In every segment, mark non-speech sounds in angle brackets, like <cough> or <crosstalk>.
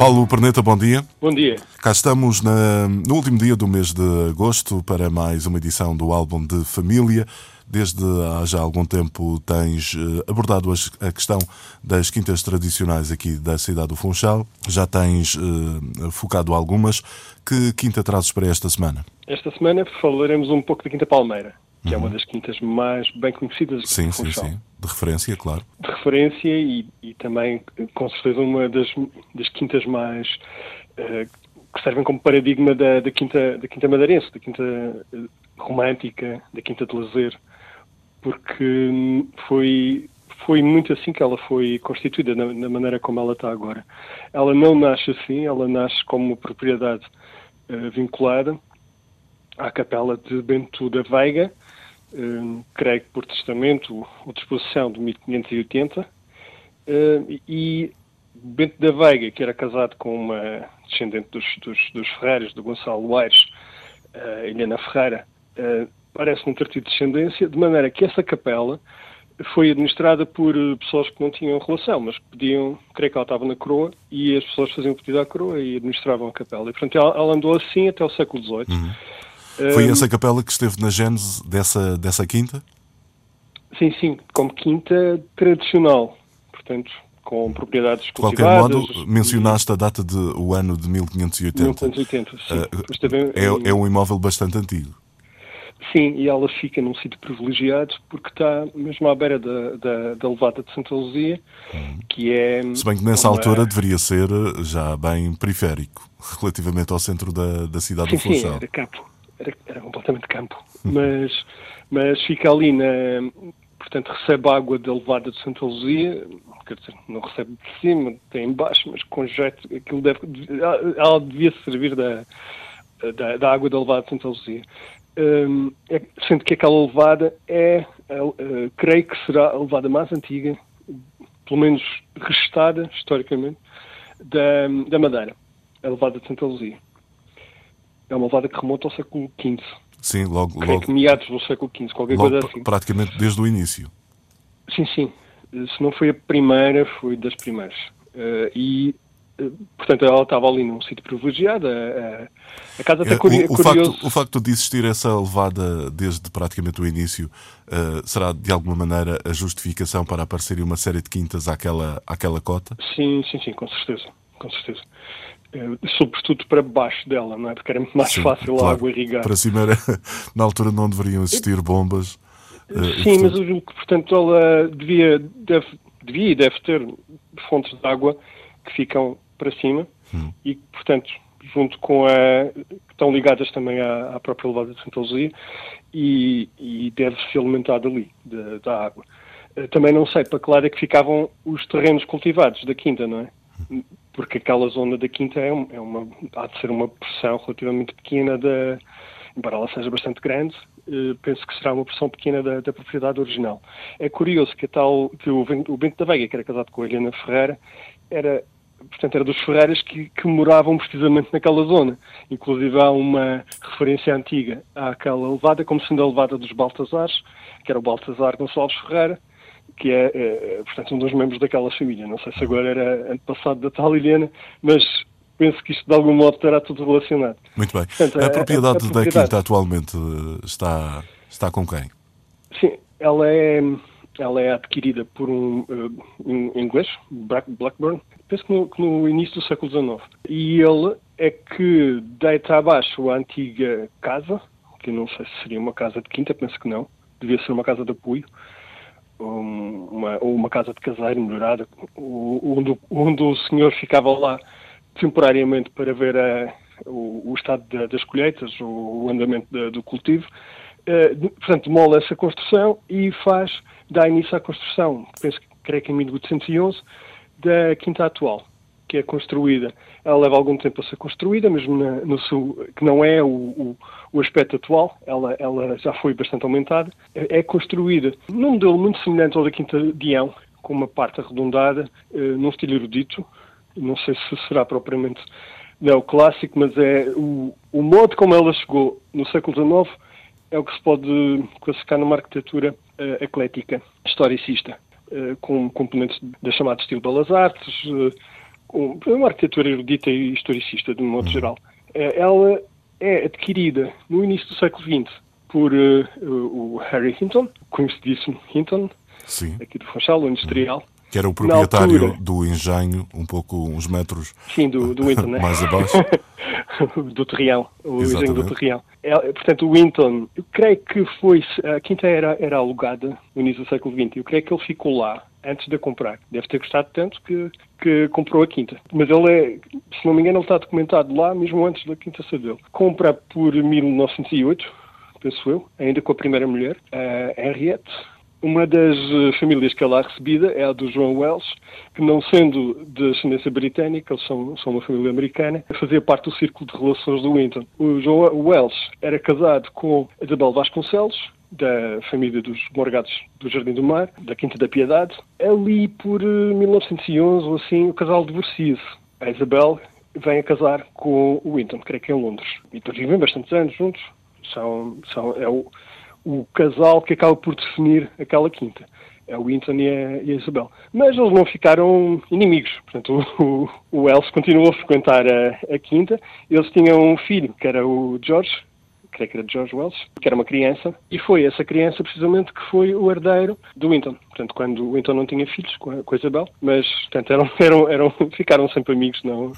Paulo Perneta, bom dia. Bom dia. Cá estamos na, no último dia do mês de agosto para mais uma edição do álbum de família. Desde há já algum tempo tens eh, abordado a questão das quintas tradicionais aqui da cidade do Funchal. Já tens uh, focado algumas. Que quinta trazes para esta semana? Esta semana falaremos um pouco da Quinta Palmeira que uhum. é uma uhum. das quintas mais bem conhecidas sim, de Funchal. Sim, sim, de referência, claro. De referência e, e também, com certeza, uma das, das quintas mais uh, que servem como paradigma da, da, quinta, da quinta madeirense, da quinta uh, romântica, da quinta de lazer, porque hum, foi foi muito assim que ela foi constituída, na, na, maneira como ela está agora. Ela não nasce assim, ela nasce como propriedade uh, vinculada à capela de Bento da Veiga, uh, creio que por testamento ou disposição de 1580, uh, e Bento da Veiga, que era casado com uma descendente dos, dos, dos Ferreiros, do Gonçalo Aires, uh, Helena Ferreira, uh, parece não ter tido descendência, de maneira que essa capela foi administrada por pessoas que não tinham relação, mas pediam, creio que ela estava na coroa, e as pessoas faziam pedido à coroa e administravam a capela. E, portanto, ela, ela andou assim até o século XVIII. Uhum. Foi essa capela que esteve na gênese dessa, dessa quinta? Sim, sim, como quinta tradicional, portanto, com propriedades De qualquer modo, mencionaste a data de o ano de 1580. 1580, sim. Uh, é, é um imóvel bastante antigo. Sim, e ela fica num sítio privilegiado porque está mesmo à beira da, da, da Levada de Santa Luzia, uhum. que é... Se bem que nessa uma... altura deveria ser já bem periférico, relativamente ao centro da, da cidade sim, do Funchal. Sim, era capo era, era completamente campo, <laughs> mas, mas fica ali na. Portanto, recebe água da levada de Santa Luzia, quer dizer, não recebe de cima, tem embaixo, mas com jeito, aquilo deve. Ela devia servir da, da, da água da levada de Santa Luzia. Um, é, sendo que aquela levada é, uh, creio que será a levada mais antiga, pelo menos restada historicamente, da, da Madeira, a levada de Santa Luzia é uma levada que remonta ao século XV. Sim, logo. Creio logo que meados do século XV, qualquer logo, coisa assim. Praticamente desde o início. Sim, sim. Se não foi a primeira, foi das primeiras. Uh, e, uh, portanto, ela estava ali num sítio privilegiado. A, a casa até é, curi o, o curioso. Facto, o facto de existir essa levada desde praticamente o início uh, será, de alguma maneira, a justificação para aparecer uma série de quintas àquela, àquela cota? Sim, sim, sim, com certeza. Com certeza. Eh, sobretudo para baixo dela, não é? Porque era muito mais Sim, fácil claro. a água irrigar. Para cima era, <laughs> na altura não deveriam existir bombas. Eh, Sim, mas eu julgo que, portanto, ela devia, deve, devia e deve ter fontes de água que ficam para cima hum. e, portanto, junto com a. que estão ligadas também à, à própria levada de Santa Luzia e, e deve se alimentar dali, de, da água. Eh, também não sei para que lado é que ficavam os terrenos cultivados da quinta, não é? Porque aquela zona da quinta é, é uma, há de ser uma porção relativamente pequena da, embora ela seja bastante grande, eh, penso que será uma porção pequena da, da, propriedade original. É curioso que, tal, que o, o Bento da Veiga, que era casado com a Helena Ferreira, era, portanto, era dos Ferreiras que, que, moravam precisamente naquela zona. Inclusive há uma referência antiga àquela levada, como sendo a levada dos Baltazares, que era o Baltazar Gonçalves Ferreira, que é, é, portanto, um dos membros daquela família. Não sei se agora era antepassado da tal Helena, mas penso que isto de algum modo terá tudo relacionado. Muito bem. Portanto, a, propriedade a, a, propriedade da Quinta atualmente está, está com quem? Sim, ela é, ela é adquirida por um, um inglês, Blackburn, penso que no, que no, início do século XIX. E ele é que deita abaixo a antiga casa, que não sei se seria uma casa de quinta, penso que não, devia ser uma casa de apoio, uma, uma casa de caseiro melhorada, onde, onde o senhor ficava lá temporariamente para ver a, o, o, estado das colheitas, o, o andamento do cultivo. Uh, portanto, demola essa construção e faz, dá início à construção, penso que creio que em 1811, da quinta atual. Que é construída, ela leva algum tempo a ser construída, mesmo na, no sul, que não é o, o, o, aspecto atual, ela, ela já foi bastante aumentada. É, é construída num modelo muito semelhante ao da Quinta de com uma parte arredondada, uh, num estilo erudito. Não sei se será propriamente neoclássico, mas é o, o modo como ela chegou no século XIX é o que se pode classificar numa arquitetura uh, eclética, historicista, uh, com componentes da chamada estilo Belas Artes, com uma arquitetura erudita e historicista, de um modo uhum. geral. ela é adquirida no início do século XX por o Harry Hinton, conhecidíssimo Hinton, Sim. aqui do Funchal, o industrial, que era o proprietário altura, do engenho, um pouco, uns metros sim, do, do Winton, né? <laughs> mais abaixo. <laughs> do Terrião, o Exatamente. engenho do Terrião. É, portanto, o Winton, eu creio que foi, a quinta era, era alugada no início do século XX, eu creio que ele ficou lá antes de a comprar. Deve ter gostado tanto que, que comprou a quinta. Mas ele é, se não me engano, ele está documentado lá mesmo antes da quinta ser dele. Compra por 1908, penso eu, ainda com a primeira mulher, a Henriette, uma das eh, famílias que é lá recebida é a do João Wells, que não sendo de ascendência britânica, eles são, são uma família americana, fazia parte do círculo de relações do Winton. O João Wells era casado com Isabel Vasconcelos, da família dos Morgados do Jardim do Mar, da Quinta da Piedade. Ali por 1911 eh, ou assim, o casal divorcia-se. A Isabel vem a casar com o Winton, creio que é em Londres. E depois vivem bastantes anos juntos. São, são, é o, o casal que acaba por definir aquela quinta. É o Winton e a, e a Isabel. Mas eles não ficaram inimigos. Portanto, o, o Elsie continuou a frequentar a, a quinta. Eles tinham um filho, que era o George, creio que era George Wells, que era uma criança, e foi essa criança precisamente que foi o herdeiro do Winton. Portanto, quando o Winton não tinha filhos com a, com a Isabel, mas portanto, eram, <laughs> eram, eram, ficaram sempre amigos, não, uhum.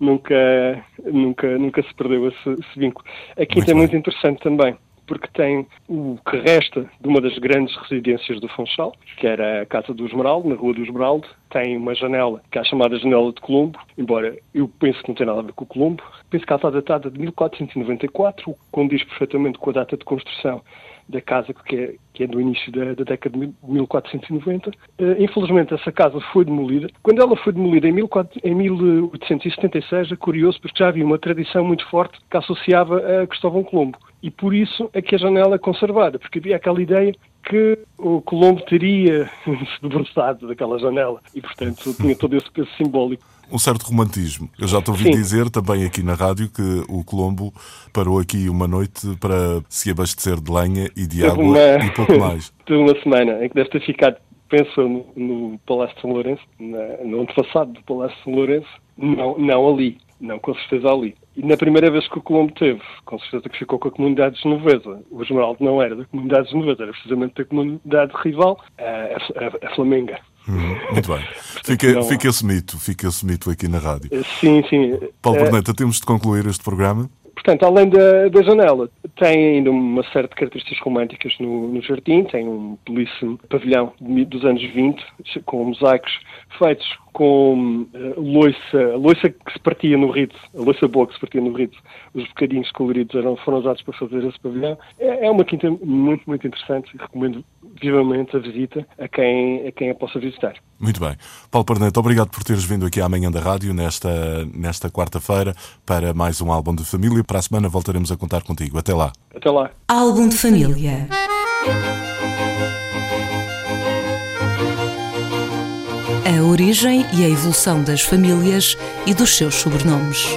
nunca, nunca, nunca se perdeu esse, esse vínculo. A quinta muito é muito interessante também porque tem o que resta de uma das grandes residências do Funchal, que era a Casa do Esmeraldo, na Rua do Esmeraldo. Tem uma janela, que é a chamada Janela de Colombo, embora eu penso que não tem nada a ver com o Colombo. Penso que ela está datada de 1494, condiz perfeitamente com a data de construção da casa que é, que é do início da, da década de 1490. Uh, eh, infelizmente, essa casa foi demolida. Quando ela foi demolida em, 14, em 1876, é curioso porque já havia uma tradição muito forte que associava a Cristóvão Colombo. E por isso é que a janela é conservada, porque havia aquela ideia que o Colombo teria <laughs> se debruçado daquela janela e, portanto, tinha todo esse peso simbólico um certo romantismo. Eu já te ouvi Sim. dizer também aqui na rádio que o Colombo parou aqui uma noite para se abastecer de lenha e de água uma... <laughs> e pouco mais. <laughs> De uma semana em que deve ter ficado, penso, no, no Palácio de São Lourenço, na, no antepassado do Palácio de São Lourenço, não, não ali. Não, com certeza ali. E na primeira vez que o Colombo teve, com certeza que ficou com a comunidade genovesa. O Esmeraldo não era da comunidade genovesa, era precisamente da comunidade rival, a, a, a Flamenga. Uhum, muito bem. Fica, fica esse mito, fica esse mito aqui na rádio. Sim, sim. Paulo Perneta, temos de concluir este programa. Portanto, além da, da janela, tem ainda uma série de características românticas no, no jardim. Tem um belíssimo pavilhão dos anos 20, com mosaicos feitos com uh, loiça, loiça que se partia no rito, a loiça boa que se partia no rito. Os bocadinhos coloridos eram, foram usados para fazer esse pavilhão. É, é uma quinta muito, muito interessante e recomendo vivamente a visita a quem a, quem a possa visitar. Muito bem. Paulo Parneto, obrigado por teres vindo aqui amanhã da rádio, nesta, nesta quarta-feira, para mais um álbum de família. Para a semana voltaremos a contar contigo. Até lá. Até lá. Álbum de família. A origem e a evolução das famílias e dos seus sobrenomes.